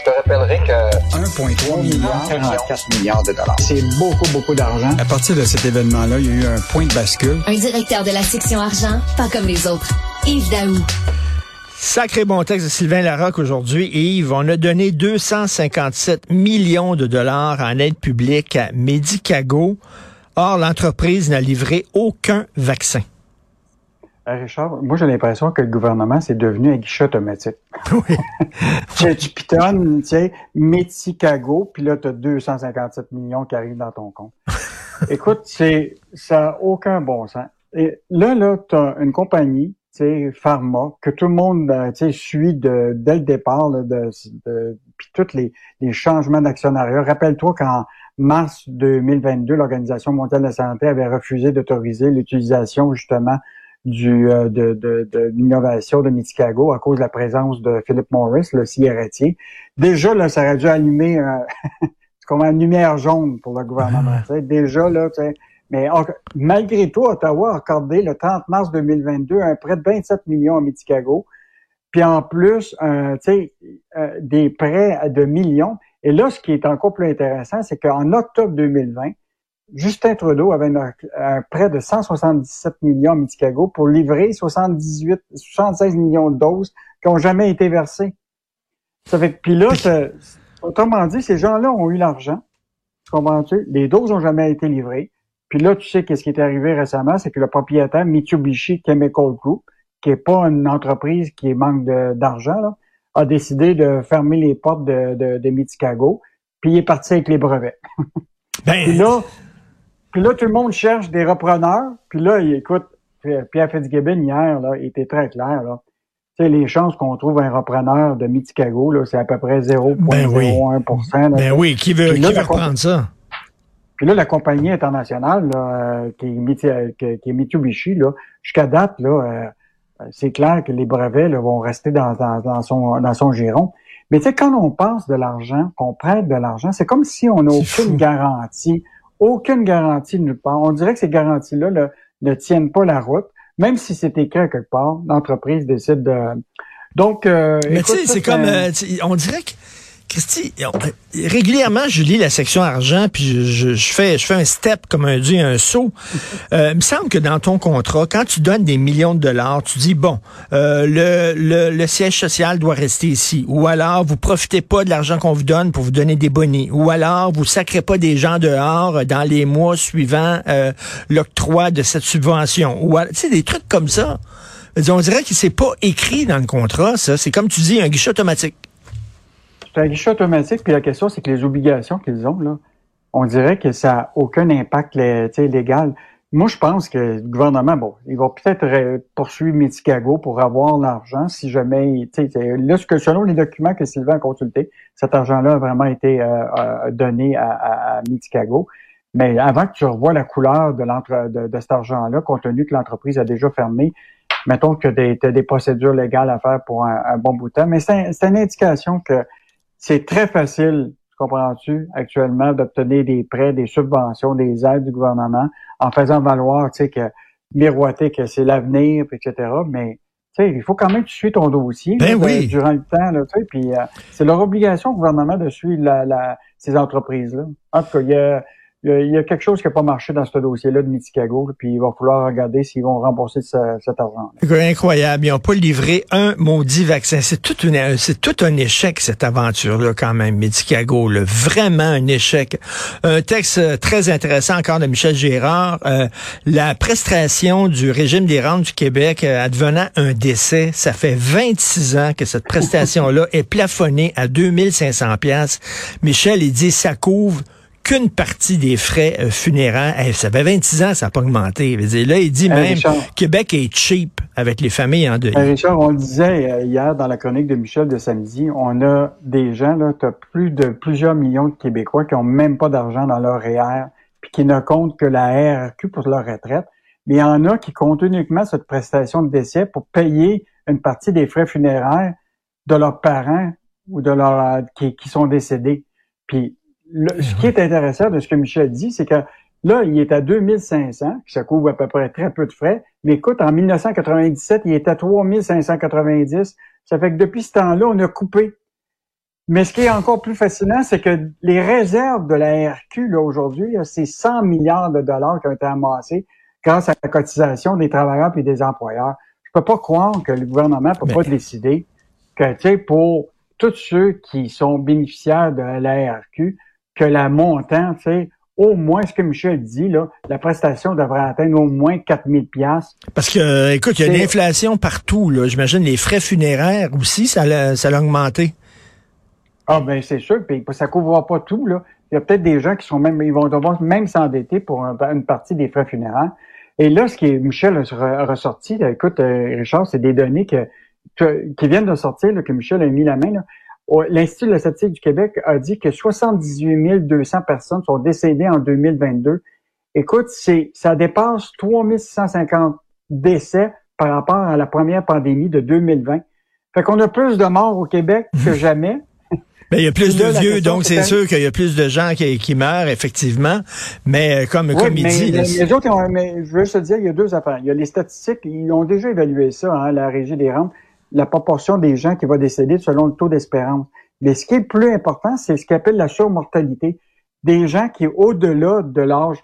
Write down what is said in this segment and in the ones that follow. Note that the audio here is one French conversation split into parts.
Je te rappellerai que 1,3 milliard, 44 milliards de dollars. C'est beaucoup, beaucoup d'argent. À partir de cet événement-là, il y a eu un point de bascule. Un directeur de la section argent, pas comme les autres. Yves Daou. Sacré bon texte de Sylvain Larocque aujourd'hui. Yves, on a donné 257 millions de dollars en aide publique à Medicago. Or, l'entreprise n'a livré aucun vaccin. Richard, moi j'ai l'impression que le gouvernement c'est devenu un guichet automatique. Oui. tu, tu pitonnes, tu sais, Medicago, puis là tu as 257 millions qui arrivent dans ton compte. Écoute, c'est ça n'a aucun bon sens. Et là, là, tu as une compagnie pharma, que tout le monde euh, suit de, dès le départ, là, de, de, puis tous les, les changements d'actionnariat. Rappelle-toi qu'en mars 2022, l'Organisation mondiale de la santé avait refusé d'autoriser l'utilisation justement du euh, de, de, de l'innovation de Medicago à cause de la présence de Philip Morris, le cigarettier. Déjà, là, ça aurait dû allumer euh, comme une lumière jaune pour le gouvernement. Déjà, là, tu sais, mais malgré tout, Ottawa a accordé le 30 mars 2022 un prêt de 27 millions à Medicago. Puis en plus, euh, des prêts de millions. Et là, ce qui est encore plus intéressant, c'est qu'en octobre 2020, Justin Trudeau avait un, prêt de 177 millions à Medicago pour livrer 78, 76 millions de doses qui n'ont jamais été versées. Ça fait puis là, autrement dit, ces gens-là ont eu l'argent. Comprends-tu? Les doses n'ont jamais été livrées. Puis là, tu sais qu'est-ce qui est arrivé récemment, c'est que le propriétaire Mitsubishi Chemical Group, qui est pas une entreprise qui manque d'argent, a décidé de fermer les portes de, de, de Medicago, puis il est parti avec les brevets. ben... puis là, puis là, tout le monde cherche des repreneurs. Puis là, écoute, Pierre Fitzgibbon hier, là, il était très clair. Là. Tu sais, les chances qu'on trouve un repreneur de Medicago, là, c'est à peu près 0,01 ben oui. Ben oui, qui veut, qui veut reprendre ça? Puis là, la compagnie internationale euh, qui, est, qui, est Mitsubishi, là, jusqu'à date, là, euh, c'est clair que les brevets là, vont rester dans, dans, son, dans son giron. Mais tu sais, quand on passe de l'argent, qu'on prête de l'argent, c'est comme si on n'a aucune garantie, aucune garantie nulle part. On dirait que ces garanties-là ne tiennent pas la route, même si c'est écrit quelque part, l'entreprise décide de... Donc, euh, Mais tu sais, c'est comme... on dirait que Christy, régulièrement, je lis la section argent, puis je, fais, je fais un step, comme un dieu, un saut. Euh, il me semble que dans ton contrat, quand tu donnes des millions de dollars, tu dis, bon, euh, le, le, siège social doit rester ici. Ou alors, vous profitez pas de l'argent qu'on vous donne pour vous donner des bonnets. Ou alors, vous sacrez pas des gens dehors dans les mois suivants euh, l'octroi de cette subvention. Ou, tu sais, des trucs comme ça. On dirait que c'est pas écrit dans le contrat, ça. C'est comme tu dis, un guichet automatique. C'est un guichet automatique, puis la question, c'est que les obligations qu'ils ont, là, on dirait que ça n'a aucun impact légal. Moi, je pense que le gouvernement, bon, il va peut-être poursuivre Medicago pour avoir l'argent si jamais, là, ce que selon les documents que Sylvain a consultés, cet argent-là a vraiment été euh, euh, donné à, à, Medicago. Mais avant que tu revoies la couleur de, de, de cet argent-là, compte tenu que l'entreprise a déjà fermé, mettons que tu as des procédures légales à faire pour un, un bon bout de temps. Mais c'est une indication que c'est très facile, comprends-tu, actuellement, d'obtenir des prêts, des subventions, des aides du gouvernement en faisant valoir, tu sais, que miroiter que c'est l'avenir, etc. Mais tu sais, il faut quand même que tu suis ton dossier ben oui. durant le temps, là, tu sais, puis euh, c'est leur obligation au gouvernement de suivre la, ces entreprises-là. En tout cas, il y a il y, a, quelque chose qui n'a pas marché dans ce dossier-là de Medicago, puis il va falloir regarder s'ils vont rembourser cet argent. Incroyable. Ils n'ont pas livré un maudit vaccin. C'est tout, tout un échec, cette aventure-là, quand même, Medicago. Là. Vraiment un échec. Un texte euh, très intéressant encore de Michel Gérard. Euh, la prestation du régime des rentes du Québec euh, advenant un décès, ça fait 26 ans que cette prestation-là est plafonnée à 2500 pièces. Michel, il dit, ça couvre qu'une partie des frais euh, funéraires. ça fait 26 ans, ça n'a pas augmenté. là, il dit même Québec est cheap avec les familles en deuil. Richard, on le disait euh, hier dans la chronique de Michel de samedi, on a des gens, là, tu as plus de plusieurs millions de Québécois qui ont même pas d'argent dans leur REER, puis qui ne comptent que la RQ pour leur retraite. Mais il y en a qui comptent uniquement cette prestation de décès pour payer une partie des frais funéraires de leurs parents ou de leurs qui, qui sont décédés. Puis ce qui est intéressant de ce que Michel dit, c'est que là, il est à 2500, ça couvre à peu près très peu de frais. Mais écoute, en 1997, il est à 3590. Ça fait que depuis ce temps-là, on a coupé. Mais ce qui est encore plus fascinant, c'est que les réserves de la RQ, là, aujourd'hui, c'est 100 milliards de dollars qui ont été amassés grâce à la cotisation des travailleurs et des employeurs. Je peux pas croire que le gouvernement peut pas décider que, tu sais, pour tous ceux qui sont bénéficiaires de la RQ, que la montant, tu sais, au moins, ce que Michel dit, là, la prestation devrait atteindre au moins 4000 pièces. Parce que, euh, écoute, il y a une inflation partout, là. J'imagine les frais funéraires aussi, ça l'a, ça l'a augmenté. Ah, ben, c'est sûr. Puis, ça couvre pas tout, là. Il y a peut-être des gens qui sont même, ils vont devoir même s'endetter pour une partie des frais funéraires. Et là, ce qui est, Michel a ressorti, écoute, euh, Richard, c'est des données que, qui viennent de sortir, là, que Michel a mis la main, là. L'Institut de la statistique du Québec a dit que 78 200 personnes sont décédées en 2022. Écoute, c'est ça dépasse 3650 décès par rapport à la première pandémie de 2020. Fait qu'on a plus de morts au Québec que jamais. Ben, il y a plus de vieux, donc c'est sûr qu'il y a plus de gens qui, meurent, effectivement. Mais euh, comme, comme il dit... Les, autres, mais je veux te dire, il y a deux affaires. Il y a les statistiques, ils ont déjà évalué ça, hein, la Régie des rentes la proportion des gens qui vont décéder selon le taux d'espérance. Mais ce qui est plus important, c'est ce qu'on appelle la surmortalité. Des gens qui, au-delà de l'âge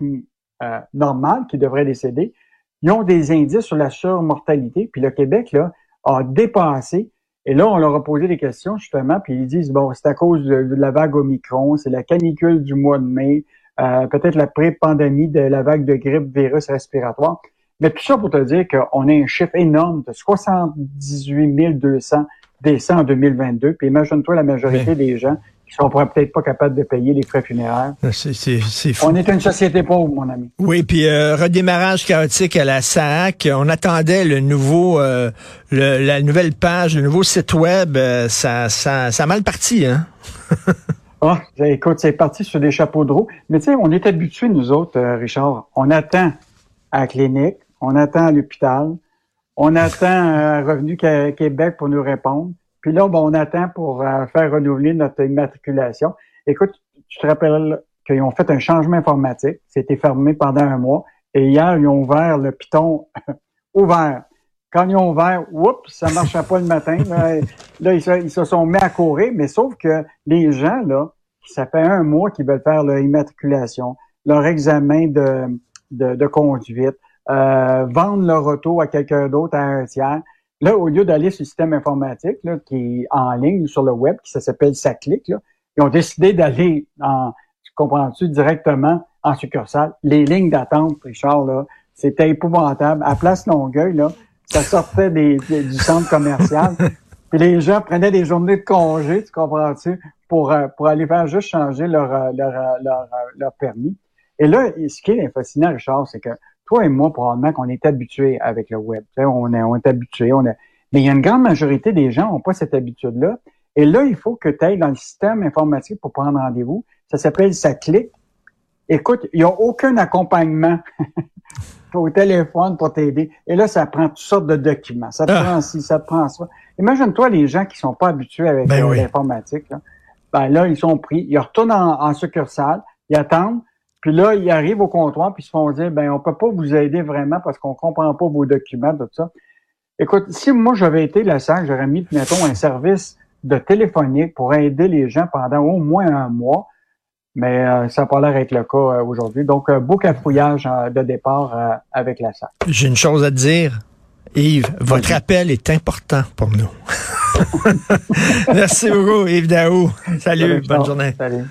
euh, normal, qui devraient décéder, ils ont des indices sur la surmortalité. Puis le Québec, là, a dépassé. Et là, on leur a posé des questions, justement, puis ils disent, bon, c'est à cause de, la vague Omicron, c'est la canicule du mois de mai, euh, peut-être la pré-pandémie de la vague de grippe virus respiratoire. Mais tout ça pour te dire qu'on a un chiffre énorme de 78 200 décès en 2022. Puis imagine-toi la majorité des gens qui sont peut-être pas capables de payer les frais funéraires. Ah, c'est fou. On est une société pauvre, mon ami. Oui, puis euh, redémarrage chaotique à la SAC. On attendait le nouveau, euh, la nouvelle page, le nouveau site web. Euh, ça, ça, ça a mal parti, hein? ah, écoute, c'est parti sur des chapeaux de roue. Mais tu sais, on est habitués, nous autres, Richard. On attend à la clinique, on attend à l'hôpital, on attend à Revenu Québec pour nous répondre. Puis là, bon, on attend pour euh, faire renouveler notre immatriculation. Écoute, tu te rappelles qu'ils ont fait un changement informatique. C'était fermé pendant un mois. Et hier, ils ont ouvert le piton ouvert. Quand ils ont ouvert, oups, ça marchait pas le matin. Là, ils, se, sont mis à courir. Mais sauf que les gens, là, ça fait un mois qu'ils veulent faire leur immatriculation, leur examen de conduite, euh, vendre leur auto à quelqu'un d'autre à un tiers. Là, au lieu d'aller sur le système informatique là, qui est en ligne sur le web, qui s'appelle SACLIC, là, ils ont décidé d'aller en, comprends-tu, directement en succursale. Les lignes d'attente, Richard, là, c'était épouvantable. À Place Longueuil, là, ça sortait des, du centre commercial. Puis les gens prenaient des journées de congé, tu comprends-tu, pour, euh, pour aller faire juste changer leur, euh, leur, leur, leur permis. Et là, ce qui est fascinant, Richard, c'est que toi et moi, probablement qu'on est habitués avec le web. on est, on est. On. Mais il y a une grande majorité des gens n'ont pas cette habitude-là. Et là, il faut que tu ailles dans le système informatique pour prendre rendez-vous. Ça s'appelle ça clique. Écoute, il n'y a aucun accompagnement au téléphone pour t'aider. Et là, ça prend toutes sortes de documents. Ça te ah. prend ci, ça te prend ça. Imagine-toi les gens qui sont pas habitués avec ben l'informatique. Là. Ben là, ils sont pris. Ils retournent en, en succursale. Ils attendent. Puis là, ils arrivent au comptoir, puis ils se font dire, ben, on peut pas vous aider vraiment parce qu'on comprend pas vos documents, tout ça. Écoute, si moi j'avais été la SAC, j'aurais mis, mettons, un service de téléphonique pour aider les gens pendant au moins un mois, mais euh, ça n'a pas l'air être le cas euh, aujourd'hui. Donc, euh, beau cafouillage de départ avec la SAC. J'ai une chose à te dire. Yves, votre appel est important pour nous. Merci beaucoup, Yves Daou. Salut, bonne journée. Salut.